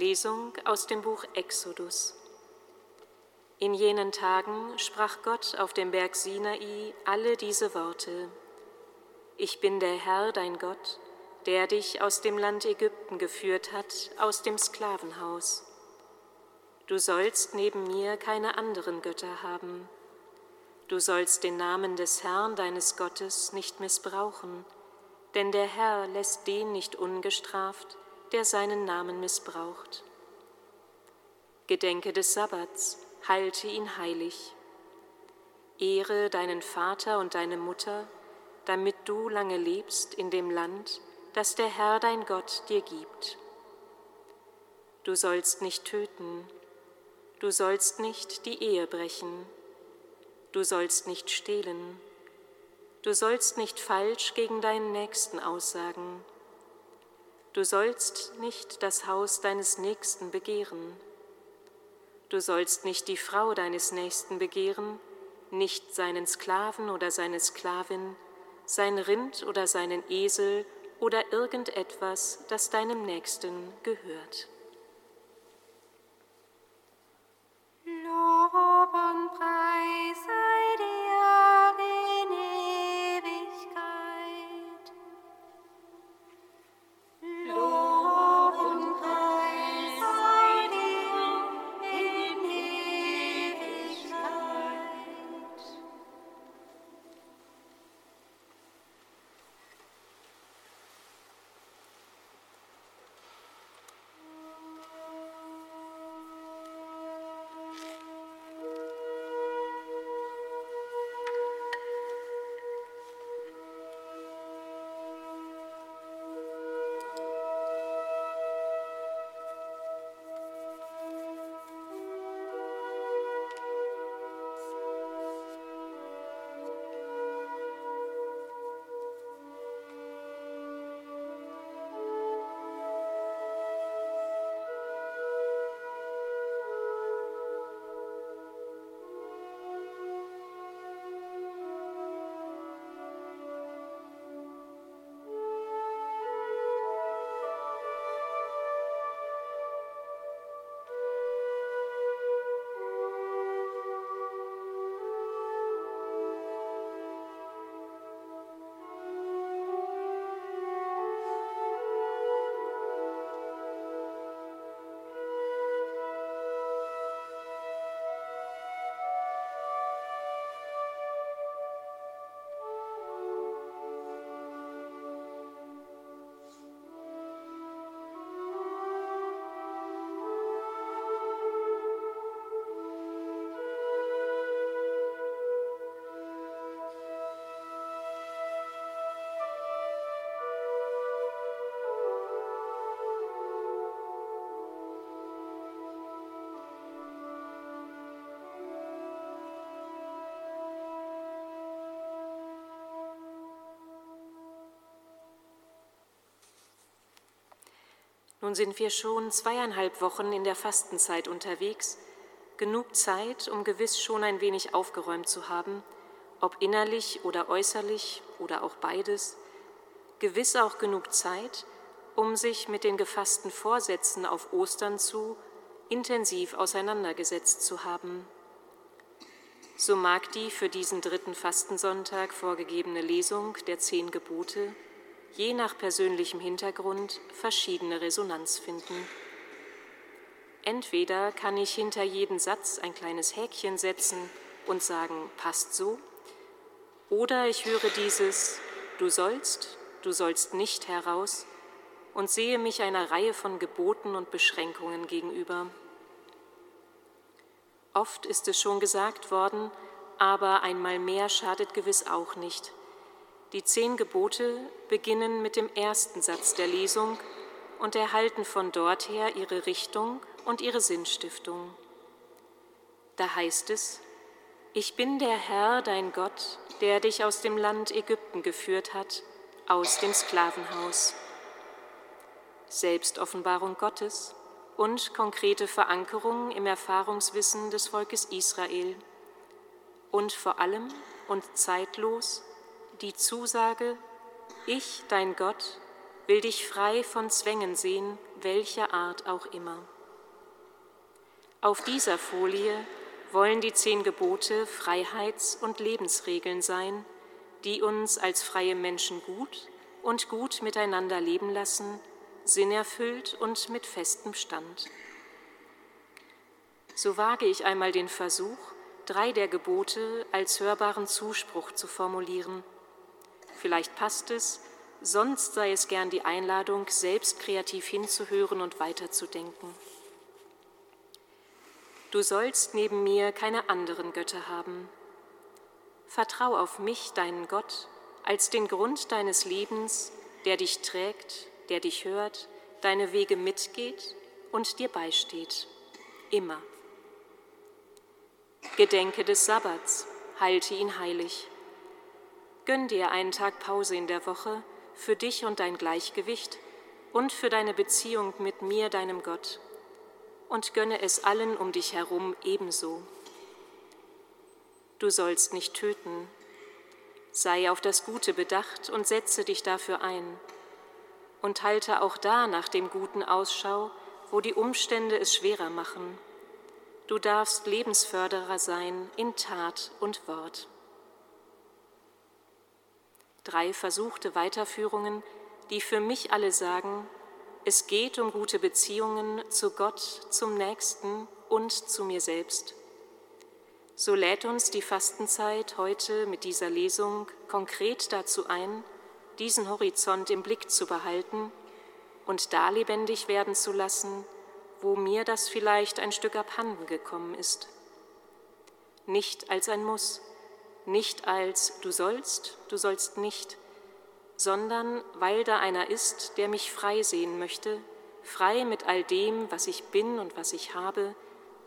Lesung aus dem Buch Exodus. In jenen Tagen sprach Gott auf dem Berg Sinai alle diese Worte. Ich bin der Herr, dein Gott, der dich aus dem Land Ägypten geführt hat, aus dem Sklavenhaus. Du sollst neben mir keine anderen Götter haben. Du sollst den Namen des Herrn deines Gottes nicht missbrauchen, denn der Herr lässt den nicht ungestraft, der seinen Namen missbraucht. Gedenke des Sabbats, halte ihn heilig. Ehre deinen Vater und deine Mutter, damit du lange lebst in dem Land, das der Herr dein Gott dir gibt. Du sollst nicht töten, du sollst nicht die Ehe brechen, du sollst nicht stehlen, du sollst nicht falsch gegen deinen Nächsten aussagen, du sollst nicht das Haus deines Nächsten begehren, du sollst nicht die Frau deines Nächsten begehren, nicht seinen Sklaven oder seine Sklavin, sein Rind oder seinen Esel oder irgendetwas, das deinem Nächsten gehört. Lob und Preis sei dir Nun sind wir schon zweieinhalb Wochen in der Fastenzeit unterwegs, genug Zeit, um gewiss schon ein wenig aufgeräumt zu haben, ob innerlich oder äußerlich oder auch beides, gewiss auch genug Zeit, um sich mit den gefassten Vorsätzen auf Ostern zu intensiv auseinandergesetzt zu haben. So mag die für diesen dritten Fastensonntag vorgegebene Lesung der zehn Gebote je nach persönlichem Hintergrund verschiedene Resonanz finden. Entweder kann ich hinter jeden Satz ein kleines Häkchen setzen und sagen, passt so, oder ich höre dieses Du sollst, du sollst nicht heraus und sehe mich einer Reihe von Geboten und Beschränkungen gegenüber. Oft ist es schon gesagt worden, aber einmal mehr schadet gewiss auch nicht. Die zehn Gebote beginnen mit dem ersten Satz der Lesung und erhalten von dort her ihre Richtung und ihre Sinnstiftung. Da heißt es, ich bin der Herr, dein Gott, der dich aus dem Land Ägypten geführt hat, aus dem Sklavenhaus. Selbstoffenbarung Gottes und konkrete Verankerung im Erfahrungswissen des Volkes Israel und vor allem und zeitlos die Zusage, ich, dein Gott, will dich frei von Zwängen sehen, welcher Art auch immer. Auf dieser Folie wollen die zehn Gebote Freiheits- und Lebensregeln sein, die uns als freie Menschen gut und gut miteinander leben lassen, sinnerfüllt und mit festem Stand. So wage ich einmal den Versuch, drei der Gebote als hörbaren Zuspruch zu formulieren. Vielleicht passt es, sonst sei es gern die Einladung, selbst kreativ hinzuhören und weiterzudenken. Du sollst neben mir keine anderen Götter haben. Vertrau auf mich, deinen Gott, als den Grund deines Lebens, der dich trägt, der dich hört, deine Wege mitgeht und dir beisteht. Immer. Gedenke des Sabbats, halte ihn heilig. Gönn dir einen Tag Pause in der Woche für dich und dein Gleichgewicht und für deine Beziehung mit mir, deinem Gott und gönne es allen um dich herum ebenso. Du sollst nicht töten. Sei auf das Gute bedacht und setze dich dafür ein. Und halte auch da nach dem Guten Ausschau, wo die Umstände es schwerer machen. Du darfst Lebensförderer sein in Tat und Wort. Drei versuchte Weiterführungen, die für mich alle sagen, es geht um gute Beziehungen zu Gott, zum Nächsten und zu mir selbst. So lädt uns die Fastenzeit heute mit dieser Lesung konkret dazu ein, diesen Horizont im Blick zu behalten und da lebendig werden zu lassen, wo mir das vielleicht ein Stück abhanden gekommen ist. Nicht als ein Muss, nicht als du sollst, du sollst nicht, sondern weil da einer ist, der mich frei sehen möchte, frei mit all dem, was ich bin und was ich habe,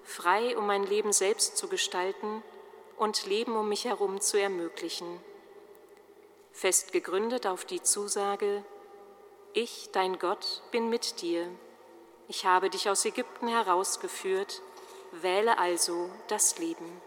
frei, um mein Leben selbst zu gestalten und Leben um mich herum zu ermöglichen. Fest gegründet auf die Zusage, ich, dein Gott, bin mit dir. Ich habe dich aus Ägypten herausgeführt, wähle also das Leben.